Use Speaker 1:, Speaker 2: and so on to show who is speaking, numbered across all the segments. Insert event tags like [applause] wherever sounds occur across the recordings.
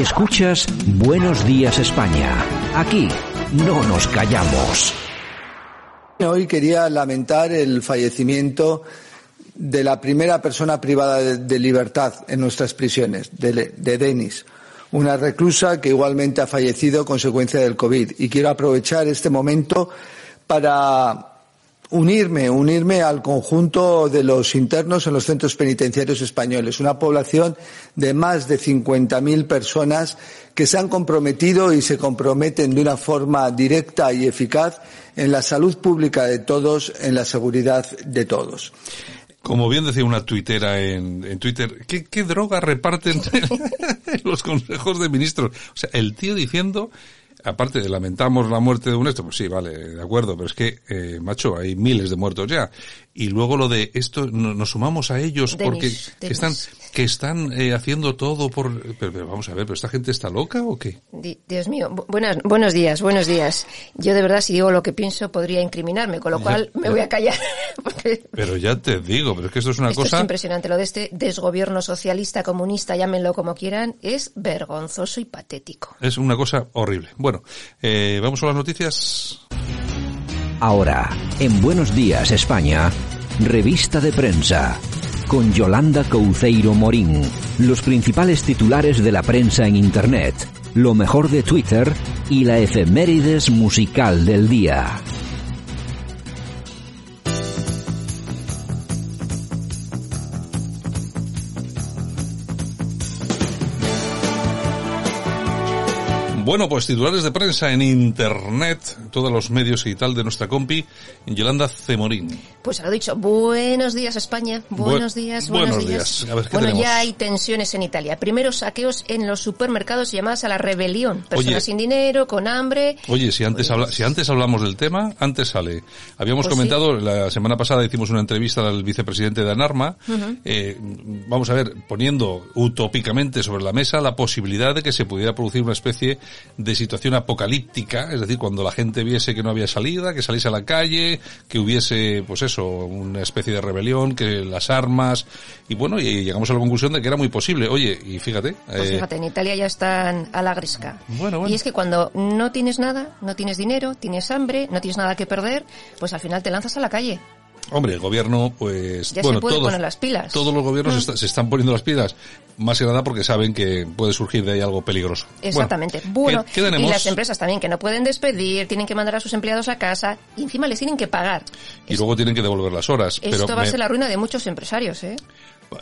Speaker 1: Escuchas Buenos Días España. Aquí no nos callamos.
Speaker 2: Hoy quería lamentar el fallecimiento de la primera persona privada de, libertad en nuestras prisiones, de, de, Denis, una reclusa que igualmente ha fallecido a consecuencia del COVID. Y quiero aprovechar este momento para unirme, unirme al conjunto de los internos en los centros penitenciarios españoles, una población de más de 50.000 personas que se han comprometido y se comprometen de una forma directa y eficaz en la salud pública de todos, en la seguridad de todos.
Speaker 3: Como bien decía una tuitera en, Twitter, ¿qué, ¿qué, droga reparten [laughs] los consejos de ministros? O sea, el tío diciendo aparte de lamentamos la muerte de un esto, pues sí, vale, de acuerdo, pero es que, eh, macho, hay miles de muertos ya. Y luego lo de esto, no, nos sumamos a ellos porque que están, que están eh, haciendo todo por... Pero, pero, vamos a ver, ¿pero esta gente está loca o qué?
Speaker 4: Di Dios mío, Bu buenas, buenos días, buenos días. Yo de verdad si digo lo que pienso podría incriminarme, con lo cual
Speaker 3: Ya,
Speaker 4: me
Speaker 3: ya.
Speaker 4: voy a callar. [laughs] porque
Speaker 3: Pero ya te digo, pero es que esto es una
Speaker 4: esto
Speaker 3: cosa...
Speaker 4: es impresionante, lo de este desgobierno socialista, comunista, llámenlo como quieran, es vergonzoso y patético.
Speaker 3: Es una cosa horrible. Bueno, eh, vamos a las noticias.
Speaker 1: Ahora, en Buenos Días España, revista de prensa. Con Yolanda Couceiro Morín. Los principales titulares de la prensa en Internet. Lo mejor de Twitter y la efemérides musical del día.
Speaker 3: Bueno, pues titulares de prensa en internet, todos los medios y tal de nuestra compi, Yolanda Cemorín.
Speaker 4: Pues lo dicho, buenos días España, buenos
Speaker 3: Bu
Speaker 4: días, buenos,
Speaker 3: buenos días. A ver, ¿qué
Speaker 4: bueno,
Speaker 3: tenemos?
Speaker 4: ya hay tensiones en Italia. Primeros saqueos en los supermercados llamadas a la rebelión. Personas
Speaker 3: Oye.
Speaker 4: sin dinero, con hambre.
Speaker 3: Oye, si antes, habla, si antes hablamos del tema, antes sale. Habíamos
Speaker 4: Pues
Speaker 3: comentado, la semana pasada hicimos una entrevista al vicepresidente de ANARMA, eh, vamos a ver, poniendo utópicamente sobre la mesa la posibilidad de que se pudiera producir una especie de situación apocalíptica, es decir, cuando la gente viese que no había salida, que saliese a la calle, que hubiese, pues eso, una especie de rebelión, que las armas, y bueno, y llegamos a la conclusión de que era muy posible. Oye, y fíjate,
Speaker 4: Pues
Speaker 3: eh,
Speaker 4: fíjate, en Italia ya están a la gresca.
Speaker 3: Bueno, bueno.
Speaker 4: Y es que cuando no tienes nada, no tienes dinero, tienes hambre, no tienes nada que perder, pues al final te lanzas a la calle.
Speaker 3: Hombre, el gobierno, pues,
Speaker 4: Ya se
Speaker 3: bueno,
Speaker 4: puede
Speaker 3: todos,
Speaker 4: poner las pilas.
Speaker 3: todos los gobiernos
Speaker 4: Mm.
Speaker 3: está- se están poniendo las pilas, más que nada porque saben que puede surgir de ahí algo peligroso.
Speaker 4: Exactamente. Bueno,
Speaker 3: ¿qué, qué tenemos?
Speaker 4: y las empresas también que no pueden despedir, tienen que mandar a sus empleados a casa y encima les tienen que pagar.
Speaker 3: Y luego tienen que devolver las horas.
Speaker 4: Esto
Speaker 3: pero
Speaker 4: va a
Speaker 3: me-
Speaker 4: ser la ruina de muchos empresarios, ¿eh?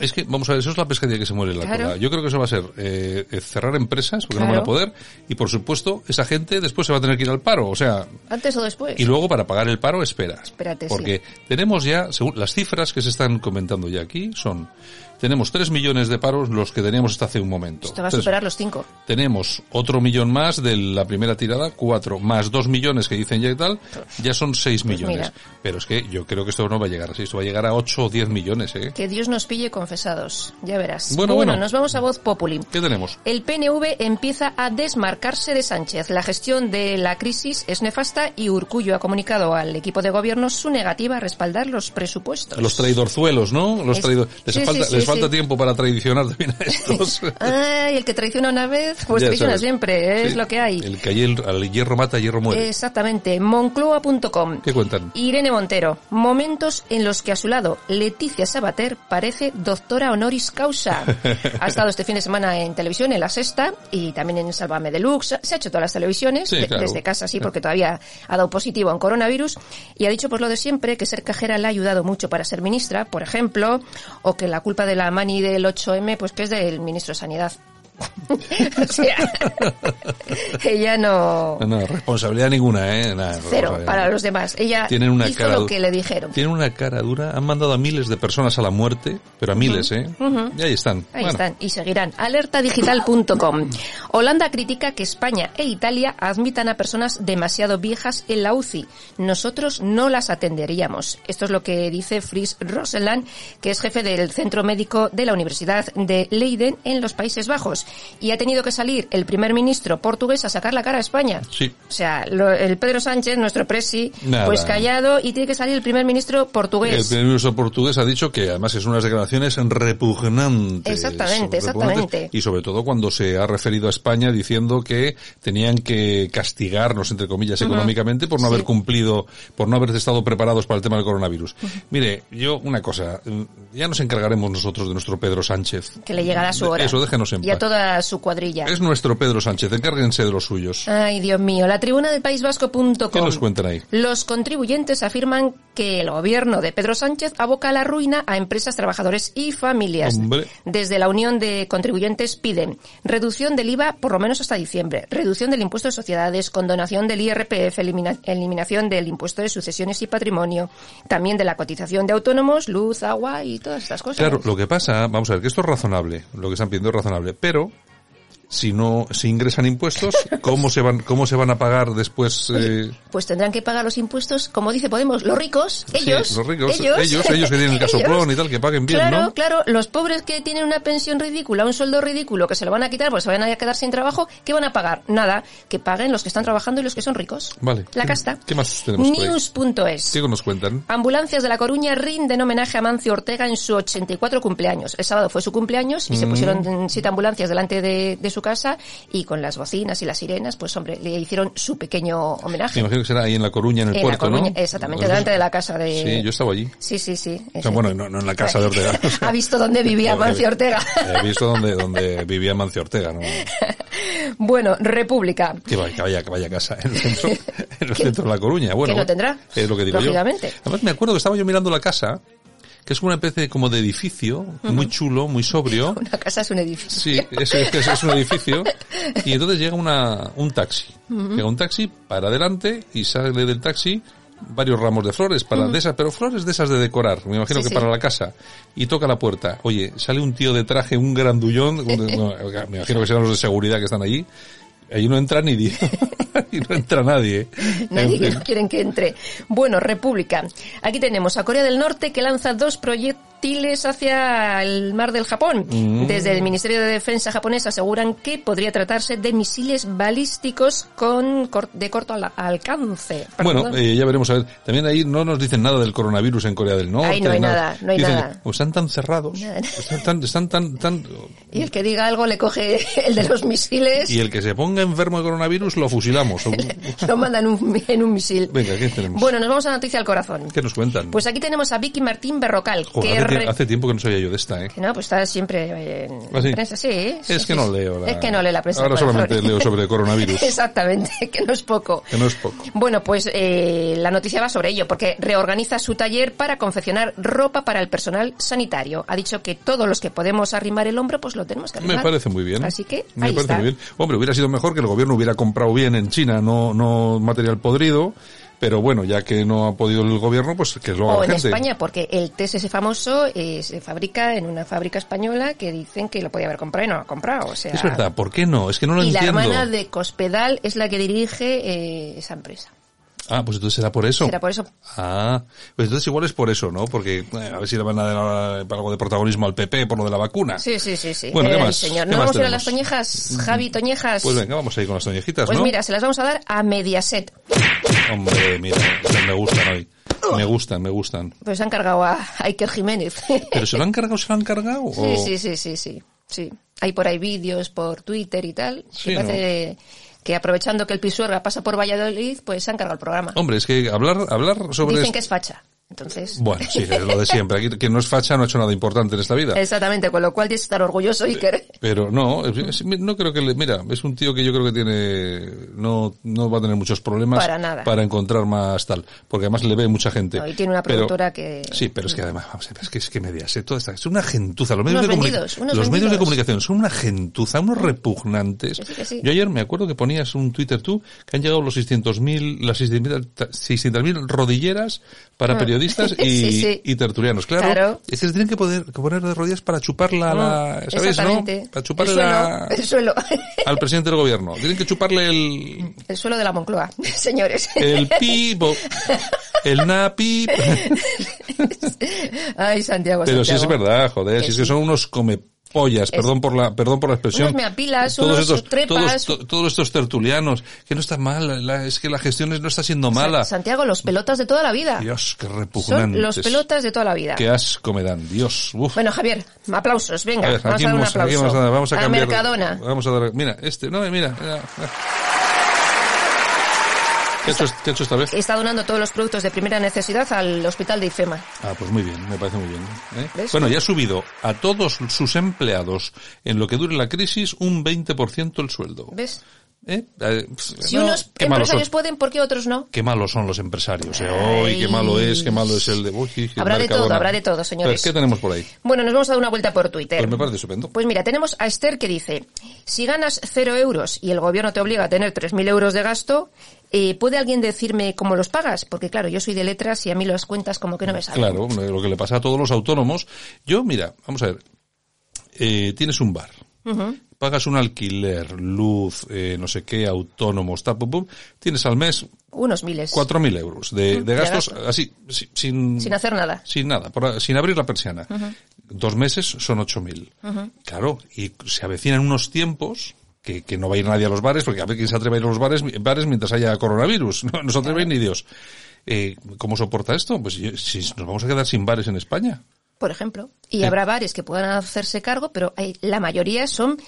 Speaker 3: Es que, vamos a ver, eso es la pescadilla que se muere en la
Speaker 4: Claro.
Speaker 3: cola. Yo creo que eso va a ser eh, eh, cerrar empresas, porque no van a poder, y por supuesto, esa gente después se va a tener que ir al paro. O sea,
Speaker 4: Antes o después.
Speaker 3: y luego para pagar el paro, espera.
Speaker 4: Espérate, sí.
Speaker 3: Porque tenemos ya, según las cifras que se están comentando ya aquí, son, tenemos 3 millones de paros los que teníamos hasta hace un momento.
Speaker 4: Esto va a superar los cinco.
Speaker 3: tenemos otro millón más de la primera tirada, cuatro, más dos millones que dicen ya y tal, ya son seis
Speaker 4: Pues
Speaker 3: millones.
Speaker 4: mira.
Speaker 3: Pero es que yo creo que esto no va a llegar así, esto va a llegar a ocho o diez millones, ¿eh?
Speaker 4: Que Dios nos pille confesados. Ya verás.
Speaker 3: Bueno, bueno.
Speaker 4: nos vamos a voz populi.
Speaker 3: ¿Qué tenemos?
Speaker 4: El PNV empieza a desmarcarse de Sánchez. La gestión de la crisis es nefasta y Urcullo ha comunicado al equipo de gobierno su negativa a respaldar los presupuestos.
Speaker 3: Los traidorzuelos, ¿no? Los traidor... Les,
Speaker 4: sí,
Speaker 3: falta,
Speaker 4: sí, sí,
Speaker 3: les falta tiempo para traicionar también a estos. [laughs]
Speaker 4: Ay, el que traiciona una vez, pues
Speaker 3: Ya
Speaker 4: traiciona
Speaker 3: sabes.
Speaker 4: siempre, es
Speaker 3: Sí.
Speaker 4: lo que hay.
Speaker 3: El que ayer- al hierro mata, hierro muere.
Speaker 4: Exactamente. Moncloa.com.
Speaker 3: ¿Qué cuentan?
Speaker 4: Irene Montero. Momentos en los que a su lado Leticia Sabater parece doctora honoris causa. [laughs] Ha estado este fin de semana en televisión, en La Sexta, y también en Sálvame Deluxe. Se ha hecho todas las televisiones,
Speaker 3: Sí, claro.
Speaker 4: desde casa, sí, porque todavía ha dado positivo en coronavirus. Y ha dicho pues lo de siempre, que ser cajera le ha ayudado mucho para ser ministra, por ejemplo, o que la culpa de la mani del 8M, pues que es del ministro de Sanidad. [laughs] o sea, ella no...
Speaker 3: No, responsabilidad ninguna, ¿eh? Nada,
Speaker 4: Cero para los demás. Ella Tienen una hizo lo que le dijeron.
Speaker 3: Tienen una cara dura. Han mandado a miles de personas a la muerte, pero a miles, ¿eh? Y ahí están.
Speaker 4: Ahí están. Y seguirán. Alertadigital.com. Holanda critica que España e Italia admitan a personas demasiado viejas en la UCI. Nosotros no las atenderíamos. Esto es lo que dice Fries Roseland, que es jefe del Centro Médico de la Universidad de Leiden en los Países Bajos. Y ha tenido que salir el primer ministro portugués a sacar la cara a España.
Speaker 3: Sí.
Speaker 4: O sea, el Pedro Sánchez, nuestro presi, pues callado y tiene que salir el primer ministro portugués.
Speaker 3: El primer ministro portugués ha dicho que además es unas declaraciones repugnantes.
Speaker 4: Exactamente, exactamente.
Speaker 3: Y sobre todo cuando se ha referido a España diciendo que tenían que castigarnos, entre comillas, económicamente por no haber cumplido, por no haber estado preparados para el tema del coronavirus. Mire, yo una cosa, ya nos encargaremos nosotros de nuestro Pedro Sánchez.
Speaker 4: Que le llegará su hora.
Speaker 3: Eso, déjenos en
Speaker 4: Y a toda su cuadrilla.
Speaker 3: Es nuestro Pedro Sánchez, encárguense de los suyos.
Speaker 4: Ay, Dios mío. La tribuna del País Vasco.com.
Speaker 3: ¿Qué nos cuentan ahí?
Speaker 4: Los contribuyentes afirman que el gobierno de Pedro Sánchez aboca a la ruina a empresas, trabajadores y familias. Desde la Unión de Contribuyentes piden reducción del IVA por lo menos hasta diciembre, reducción del impuesto de sociedades, condonación del IRPF, eliminación del impuesto de sucesiones y patrimonio, también de la cotización de autónomos, luz, agua y todas estas cosas.
Speaker 3: Claro, lo que pasa, vamos a ver, que esto es razonable, lo que están pidiendo es razonable, pero si no se ingresan impuestos, ¿cómo se van cómo se van a pagar después?
Speaker 4: Eh? Pues tendrán que pagar los impuestos, como dice Podemos, los ricos, ellos,
Speaker 3: los ricos, ellos, ellos, que tienen el [laughs] casoplón y tal, que paguen bien,
Speaker 4: claro, Claro, los pobres que tienen una pensión ridícula, un sueldo ridículo, que se lo van a quitar porque se van a quedar sin trabajo, ¿qué van a pagar? Nada, que paguen los que están trabajando y los que son ricos.
Speaker 3: Vale.
Speaker 4: La casta.
Speaker 3: ¿Qué más tenemos?
Speaker 4: News.es.
Speaker 3: ¿Qué nos cuentan?
Speaker 4: Ambulancias de La Coruña rinden homenaje a Mancio Ortega en su 84 cumpleaños. El sábado fue su cumpleaños y se mm. pusieron siete ambulancias delante de, de su casa y con las bocinas y las sirenas, pues hombre, le hicieron su pequeño homenaje.
Speaker 3: Me imagino que será ahí en La Coruña, en el puerto, ¿no?
Speaker 4: Exactamente, delante de la casa de...
Speaker 3: Sí, yo estaba allí.
Speaker 4: Sí, sí, sí.
Speaker 3: bueno, no, en la casa de Ortega. [laughs]
Speaker 4: ha visto dónde vivía Mancio Ortega.
Speaker 3: He visto dónde, dónde vivía Mancio Ortega, ¿no? [laughs]
Speaker 4: bueno, República.
Speaker 3: Que vaya, que vaya, casa en el centro, [laughs] en el centro de La Coruña. Bueno,
Speaker 4: que no tendrá.
Speaker 3: Es lo que digo
Speaker 4: Lógicamente.
Speaker 3: yo. Además me acuerdo que estaba yo mirando la casa que es una especie como de edificio, muy chulo, muy sobrio. [laughs]
Speaker 4: Una casa es un edificio.
Speaker 3: Sí, es, es, es un edificio. Y entonces llega una, un taxi. Llega un taxi para adelante y sale del taxi varios ramos de flores para de esas, pero flores de esas de decorar, me imagino que para la casa. Y toca la puerta. Oye, sale un tío de traje, un grandullón, [laughs] me imagino que serán los de seguridad que están allí, Ahí no entra ni Dios. [laughs] Ahí no entra nadie.
Speaker 4: Nadie quieren que entre. Bueno, República. Aquí tenemos a Corea del Norte que lanza dos proyectos hacia el mar del Japón. Mm. Desde el Ministerio de Defensa japonés aseguran que podría tratarse de misiles balísticos con de corto alcance.
Speaker 3: Bueno, eh, ya veremos a ver. También ahí no nos dicen nada del coronavirus en Corea del Norte.
Speaker 4: Ahí no hay nada, no hay nada.
Speaker 3: O están tan cerrados. Están tan, están tan, tan...
Speaker 4: Y el que diga algo le coge [laughs] el de los misiles.
Speaker 3: Y el que se ponga enfermo de coronavirus lo fusilamos. [laughs]
Speaker 4: lo mandan en un misil.
Speaker 3: Venga, ¿qué tenemos?
Speaker 4: Bueno, nos vamos a noticia al corazón.
Speaker 3: ¿Qué nos cuentan?
Speaker 4: Pues aquí tenemos a Vicky Martín Berrocal, que
Speaker 3: hace tiempo que no sabía yo de esta, ¿eh?
Speaker 4: Que no, pues está siempre en ¿Ah, prensa, sí.
Speaker 3: es que no leo
Speaker 4: la... Es que no leo la prensa.
Speaker 3: Ahora solamente leo sobre [laughs] coronavirus.
Speaker 4: Exactamente, [laughs] que no es poco.
Speaker 3: Que no es poco.
Speaker 4: Bueno, pues eh, la noticia va sobre ello, porque reorganiza su taller para confeccionar ropa para el personal sanitario. Ha dicho que todos los que podemos arrimar el hombro, pues lo tenemos que arrimar.
Speaker 3: Me parece muy bien.
Speaker 4: Así que,
Speaker 3: Me
Speaker 4: parece muy bien.
Speaker 3: Hombre, hubiera sido mejor que el gobierno hubiera comprado bien en China, no, no material podrido pero bueno, ya que no ha podido el gobierno, pues que lo haga
Speaker 4: o
Speaker 3: en
Speaker 4: España, porque el TSS famoso eh, se fabrica en una fábrica española que dicen que lo podía haber comprado y no lo ha comprado. O sea,
Speaker 3: es verdad, ¿por qué no? Es que no lo
Speaker 4: y
Speaker 3: entiendo.
Speaker 4: Y la hermana de Cospedal es la que dirige eh, esa empresa.
Speaker 3: Ah, pues entonces será por eso.
Speaker 4: Será por eso.
Speaker 3: Ah, pues entonces igual es por eso, ¿no? Porque eh, a ver si le van a dar algo de protagonismo al PP por lo de la vacuna.
Speaker 4: Sí, sí, sí, sí.
Speaker 3: Bueno, ¿qué más?
Speaker 4: Señor. ¿No vamos a ir a las toñejas, Javi Toñejas?
Speaker 3: Pues venga, vamos a ir con las toñejitas,
Speaker 4: pues
Speaker 3: ¿no?
Speaker 4: Pues mira, se las vamos a dar a Mediaset.
Speaker 3: Hombre, mira, me gustan hoy. Me gustan, me gustan.
Speaker 4: Pues se han cargado a Iker Jiménez.
Speaker 3: ¿Pero se lo han cargado, se lo han cargado?
Speaker 4: Sí, sí, sí, sí, sí, sí. Hay por ahí vídeos por Twitter y tal. Sí, parece que aprovechando que el Pisuerga pasa por Valladolid, pues se han cargado el programa.
Speaker 3: Hombre, es que hablar, hablar sobre...
Speaker 4: Dicen que es facha. Entonces.
Speaker 3: Bueno, sí, es lo de siempre. Aquí quien no es facha no ha hecho nada importante en esta vida.
Speaker 4: Exactamente, con lo cual tienes que estar orgulloso y querer.
Speaker 3: Pero no, no creo que le, mira, es un tío que yo creo que tiene, no, no va a tener muchos problemas
Speaker 4: Para nada.
Speaker 3: para encontrar más tal, porque además le ve mucha gente.
Speaker 4: No, y tiene una
Speaker 3: Pero-
Speaker 4: productora que-
Speaker 3: Sí, pero es que además, vamos a ver, es que es que Mediaset, toda esta, es una gentuza, los medios
Speaker 4: Unos
Speaker 3: de comuni-
Speaker 4: vendidos, unos
Speaker 3: los medios de comunicación son una gentuza, unos repugnantes.
Speaker 4: Que sí, que sí.
Speaker 3: Yo ayer me acuerdo que ponías un Twitter tú, que han llegado los 600.000, las 600.000 600.000 rodilleras para
Speaker 4: Ah.
Speaker 3: periodistas [laughs] y,
Speaker 4: Sí, sí.
Speaker 3: y tertulianos. Claro,
Speaker 4: Claro.
Speaker 3: es que se tienen que, poder, que poner de rodillas para chuparla a la,
Speaker 4: Mm,
Speaker 3: ¿sabes, no? Para chuparle
Speaker 4: el suelo,
Speaker 3: la-
Speaker 4: el suelo. [laughs]
Speaker 3: al presidente del gobierno. Tienen que chuparle el,
Speaker 4: El suelo de la Moncloa, [laughs] señores.
Speaker 3: el pipo, el napi.
Speaker 4: Ay, Santiago,
Speaker 3: Pero si
Speaker 4: Santiago.
Speaker 3: es verdad, joder,
Speaker 4: Que
Speaker 3: si es que
Speaker 4: sí.
Speaker 3: son unos comepollas, perdón por la, perdón por la expresión.
Speaker 4: Unos
Speaker 3: todos
Speaker 4: unos
Speaker 3: estos,
Speaker 4: trepas.
Speaker 3: todos, to- todos estos tertulianos, que no está mal, la- es que la gestión es- no está siendo mala.
Speaker 4: Santiago, los pelotas de toda la vida.
Speaker 3: Dios, qué
Speaker 4: Son
Speaker 3: repugnantes.
Speaker 4: los pelotas de toda la vida.
Speaker 3: Qué asco me dan, Dios. Uf.
Speaker 4: Bueno, Javier, aplausos, venga,
Speaker 3: A ver,
Speaker 4: vamos a dar un aplauso.
Speaker 3: vamos a, vamos a
Speaker 4: la
Speaker 3: cambiar.
Speaker 4: Mercadona.
Speaker 3: Vamos a dar, mira, este, no, mira, mira. ¿Qué ha, hecho, qué ha hecho esta vez?
Speaker 4: Está donando todos los productos de primera necesidad al hospital de IFEMA.
Speaker 3: Ah, pues muy bien, me parece muy bien. ¿eh? Bueno, ya ha subido a todos sus empleados en lo que dure la crisis un 20% el sueldo.
Speaker 4: ¿Ves?
Speaker 3: ¿Eh? Eh,
Speaker 4: Si
Speaker 3: no,
Speaker 4: unos empresarios pueden, ¿por qué otros no?
Speaker 3: Qué malos son los empresarios, eh. Uy, qué malo es, qué malo es el de... Uy, el
Speaker 4: Habrá de todo, habrá de todo,
Speaker 3: ver,
Speaker 4: señores.
Speaker 3: ¿Qué tenemos por ahí?
Speaker 4: Bueno, nos vamos a dar una vuelta por Twitter.
Speaker 3: Pues me parece estupendo.
Speaker 4: Pues mira, tenemos a Esther que dice, si ganas cero euros y el gobierno te obliga a tener 3.000 euros de gasto, eh, ¿puede alguien decirme cómo los pagas? Porque claro, yo soy de letras y a mí las cuentas como que no me salen.
Speaker 3: Claro, lo que le pasa a todos los autónomos. Yo, mira, vamos a ver. Eh, tienes un bar. Pagas un alquiler, luz, eh, no sé qué, autónomos, tal, pum, pum. Tienes al mes
Speaker 4: Unos miles.
Speaker 3: 4.000 euros de, gastos,
Speaker 4: gasto.
Speaker 3: así, si- sin,
Speaker 4: Sin hacer nada.
Speaker 3: Sin nada, por- sin abrir la persiana. Dos meses son 8.000. Claro, y se avecinan unos tiempos que, que no va a ir nadie a los bares, porque a ver quién se atreve a ir a los bares, bares mientras haya coronavirus. [laughs] No, no se atreve ni Dios. Eh, ¿Cómo soporta esto? Pues si nos vamos a quedar sin bares en España.
Speaker 4: por ejemplo. Y
Speaker 3: Sí.
Speaker 4: habrá bares que puedan hacerse cargo, pero hay, la mayoría son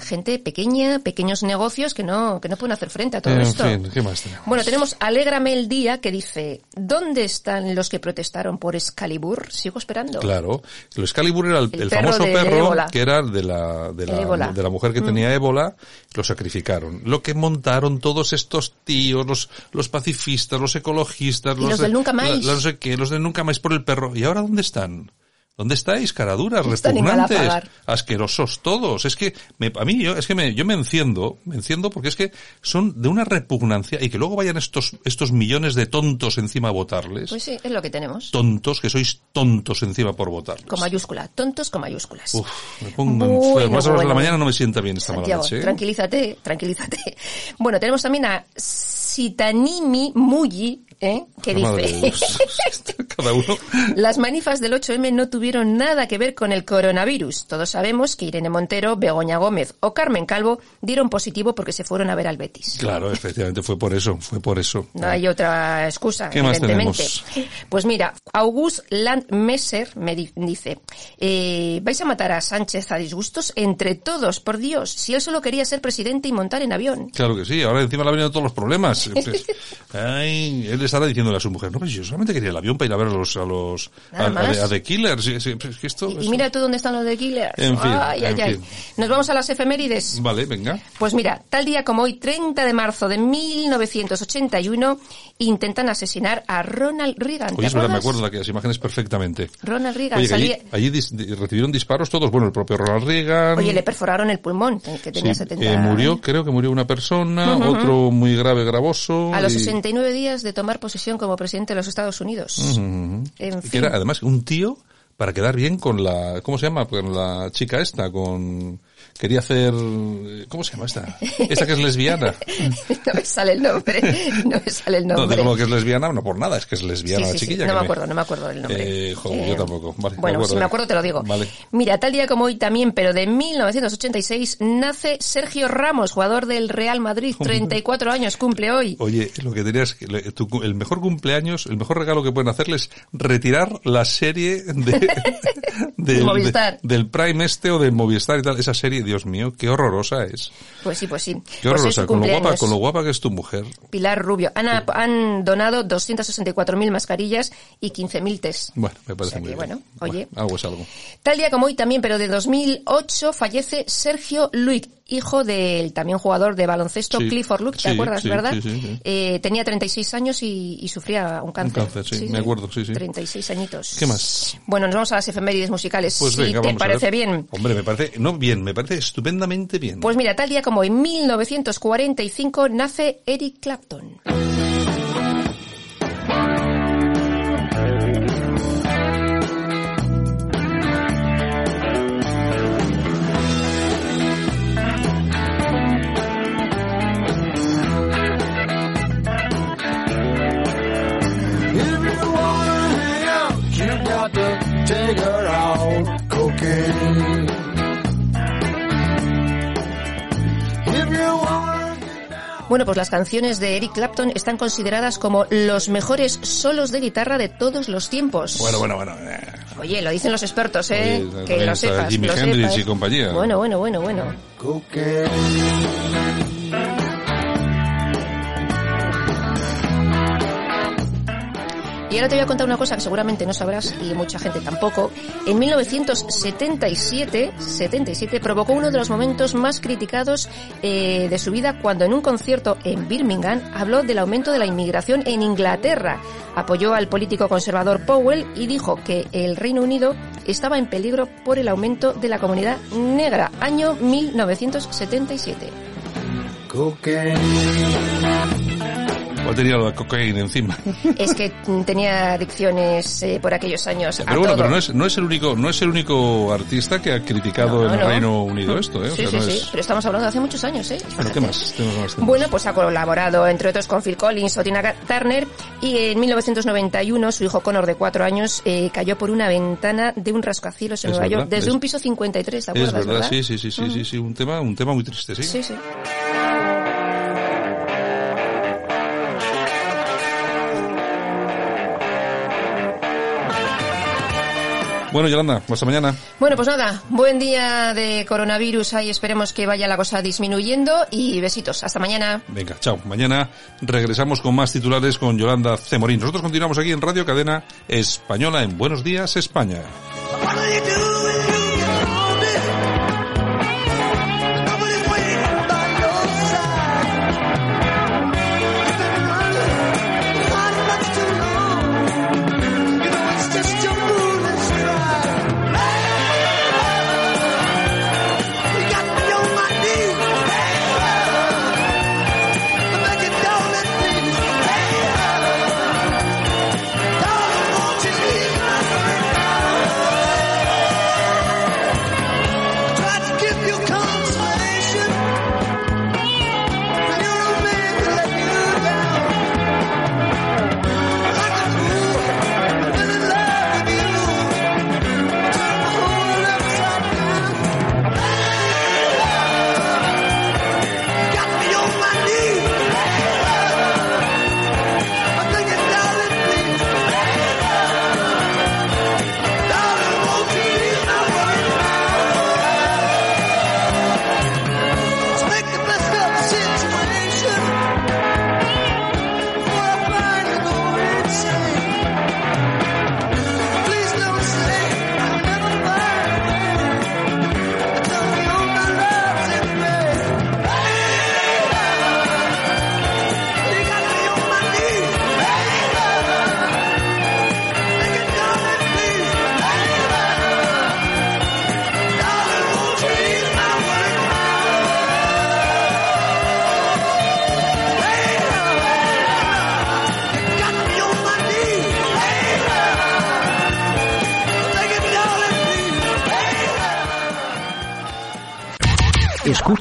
Speaker 4: gente pequeña, pequeños negocios que no, que no pueden hacer frente a todo
Speaker 3: En
Speaker 4: esto.
Speaker 3: fin, ¿qué más tenemos?
Speaker 4: Bueno, tenemos Alégrame el Día que dice, ¿dónde están los que protestaron por Excalibur? Sigo esperando.
Speaker 3: Claro, el Excalibur era el,
Speaker 4: El
Speaker 3: el
Speaker 4: perro
Speaker 3: famoso
Speaker 4: de
Speaker 3: perro que era de la, de la, de la mujer que tenía ébola, lo sacrificaron. Lo que montaron todos estos tíos, los, los pacifistas, los ecologistas,
Speaker 4: Y los
Speaker 3: de-
Speaker 4: del Nunca Más.
Speaker 3: la- la no sé qué, los del Nunca Más por el perro. ¿Y ahora dónde están? ¿Dónde estáis, caraduras, repugnantes, asquerosos todos? Es que me, a mí yo, es que me, yo me enciendo, me enciendo porque es que son de una repugnancia y que luego vayan estos, estos millones de tontos encima a votarles
Speaker 4: Pues sí, es lo que tenemos.
Speaker 3: tontos, que sois tontos encima por votarlos.
Speaker 4: Con mayúscula. Tontos con mayúsculas.
Speaker 3: Uf, me pongo
Speaker 4: Bueno.
Speaker 3: Más a las de la mañana no me sienta bien esta mala leche. ¿eh?
Speaker 4: tranquilízate, tranquilízate. Bueno, tenemos también a Sitanimi Muyi, ¿eh?
Speaker 3: de
Speaker 4: dice... [laughs]
Speaker 3: Cada uno.
Speaker 4: Las manifas del 8M no tuvieron nada que ver con el coronavirus. Todos sabemos que Irene Montero, Begoña Gómez o Carmen Calvo dieron positivo porque se fueron a ver al Betis.
Speaker 3: Claro, efectivamente fue por eso, fue por eso.
Speaker 4: No hay otra excusa,
Speaker 3: ¿Qué más
Speaker 4: evidentemente.
Speaker 3: tenemos?
Speaker 4: Pues mira, August Landmesser me di- dice, eh, vais a matar a Sánchez a disgustos entre todos, por Dios, si él solo quería ser presidente y montar en avión.
Speaker 3: Claro que sí, ahora encima le han venido todos los problemas. [laughs] Pues, Ay, él estará diciéndole a su mujer, no, pues yo solamente quería el avión para ir a ver a los, a los, a, a. The- a The Killers. Sí, sí, pues es que esto,
Speaker 4: Y, mira tú dónde están los de Killers.
Speaker 3: En fin,
Speaker 4: ay, ay,
Speaker 3: en
Speaker 4: ay.
Speaker 3: fin.
Speaker 4: Nos vamos a las efemérides.
Speaker 3: Vale, venga.
Speaker 4: Pues mira, tal día como hoy, 30 de marzo de 1981, intentan asesinar a Ronald Reagan. ¿Te
Speaker 3: Oye, es verdad, me acuerdo de aquellas imágenes perfectamente.
Speaker 4: Ronald Reagan
Speaker 3: Oye, que allí,
Speaker 4: salía...
Speaker 3: allí dis- di- recibieron disparos todos, bueno, el propio Ronald Reagan.
Speaker 4: Oye, le perforaron el pulmón, que tenía
Speaker 3: Sí,
Speaker 4: 70
Speaker 3: eh, murió, creo que murió una persona, otro muy grave, gravoso.
Speaker 4: A los
Speaker 3: y-
Speaker 4: 69 días de tomar posesión como presidente de los Estados Unidos. Fin.
Speaker 3: era además un tío para quedar bien con la, ¿cómo se llama? Con la chica esta, con, quería hacer, ¿cómo se llama esta? Esta que es lesbiana. [laughs]
Speaker 4: no me sale el nombre. No me sale el
Speaker 3: No
Speaker 4: nombre.
Speaker 3: digo lo que es lesbiana, no por nada, es que es lesbiana
Speaker 4: Sí,
Speaker 3: la
Speaker 4: sí, sí.
Speaker 3: chiquilla.
Speaker 4: No me acuerdo, no me acuerdo del nombre.
Speaker 3: Eh, joder, yo tampoco. Vale, me
Speaker 4: bueno, si me acuerdo te lo digo.
Speaker 3: Vale.
Speaker 4: Mira, tal día como hoy también, pero de 1986, nace Sergio Ramos, jugador del Real Madrid. [laughs] 34 años cumple hoy.
Speaker 3: Oye, lo que tenías el mejor cumpleaños, el mejor regalo que pueden hacerles es retirar la serie de, [laughs] del-
Speaker 4: Movistar.
Speaker 3: de- del Prime este o del Movistar y tal, esa serie Dios mío, qué horrorosa es.
Speaker 4: Pues sí, pues sí.
Speaker 3: Qué
Speaker 4: Pues es
Speaker 3: horrorosa, con lo, guapa,
Speaker 4: cumpleaños.
Speaker 3: con lo guapa que es tu mujer.
Speaker 4: Pilar Rubio. Han, han donado 264.000 mascarillas y 15.000 test.
Speaker 3: Bueno, me
Speaker 4: O
Speaker 3: parece
Speaker 4: sea
Speaker 3: muy
Speaker 4: que,
Speaker 3: bien.
Speaker 4: bueno, oye.
Speaker 3: algo es algo.
Speaker 4: Tal día como hoy también, pero de 2008, fallece Sergio Luig, hijo del también jugador de baloncesto
Speaker 3: Sí,
Speaker 4: Clifford Luig, ¿te
Speaker 3: sí,
Speaker 4: acuerdas,
Speaker 3: sí,
Speaker 4: verdad?
Speaker 3: sí, sí, sí.
Speaker 4: Eh, tenía 36 años y, y sufría un cáncer.
Speaker 3: cáncer, sí, me acuerdo, sí, sí.
Speaker 4: 36 añitos.
Speaker 3: ¿Qué más?
Speaker 4: Bueno, nos vamos a las efemérides musicales.
Speaker 3: Pues
Speaker 4: si
Speaker 3: venga,
Speaker 4: te
Speaker 3: vamos a
Speaker 4: parece bien.
Speaker 3: Hombre, me parece, no bien, me parece estupendamente bien.
Speaker 4: Pues mira, tal día como en 1945 nace Eric Clapton. Bueno, pues las canciones de Eric Clapton están consideradas como los mejores solos de guitarra de todos los tiempos.
Speaker 3: Bueno, bueno, bueno. eh.
Speaker 4: Oye, lo dicen los expertos, ¿eh?
Speaker 3: Oye,
Speaker 4: que lo sepas.
Speaker 3: Jimi Hendrix
Speaker 4: sepas.
Speaker 3: y compañía.
Speaker 4: Bueno, bueno, bueno, bueno.
Speaker 5: Cocaine.
Speaker 4: Y ahora te voy a contar una cosa que seguramente no sabrás y mucha gente tampoco. En 1977, 77 provocó uno de los momentos más criticados eh, de su vida cuando en un concierto en Birmingham habló del aumento de la inmigración en Inglaterra. Apoyó al político conservador Powell y dijo que el Reino Unido estaba en peligro por el aumento de la comunidad negra. Año 1977.
Speaker 5: Cocaine.
Speaker 3: O tenía la cocaína encima. [laughs]
Speaker 4: Es que tenía adicciones eh, por aquellos años. a
Speaker 3: Pero bueno,
Speaker 4: todo.
Speaker 3: pero no es, no es el único, no es el único artista que ha criticado
Speaker 4: No,
Speaker 3: en el
Speaker 4: no.
Speaker 3: Reino Unido esto, ¿eh? O
Speaker 4: Sí,
Speaker 3: sea,
Speaker 4: sí,
Speaker 3: no
Speaker 4: sí,
Speaker 3: es-
Speaker 4: pero estamos hablando de hace muchos años, ¿eh?
Speaker 3: Bueno, ¿qué más? Más.
Speaker 4: Bueno, pues ha colaborado, entre otros, con Phil Collins o Tina Turner y en 1991 su hijo Connor, de cuatro años, eh, cayó por una ventana de un rascacielos en
Speaker 3: Es
Speaker 4: Nueva
Speaker 3: verdad,
Speaker 4: York desde
Speaker 3: es-
Speaker 4: un piso 53, ¿te
Speaker 3: Es
Speaker 4: acuerdas,
Speaker 3: verdad, sí, sí, sí, sí, sí, sí, un tema, un tema muy triste, sí.
Speaker 4: Sí, sí.
Speaker 3: Bueno, Yolanda, hasta mañana.
Speaker 4: Bueno, pues nada, buen día de coronavirus ahí, esperemos que vaya la cosa disminuyendo y besitos, hasta mañana.
Speaker 3: Venga, chao. Mañana regresamos con más titulares con Yolanda Cemorín. Nosotros continuamos aquí en Radio Cadena Española en Buenos Días, España.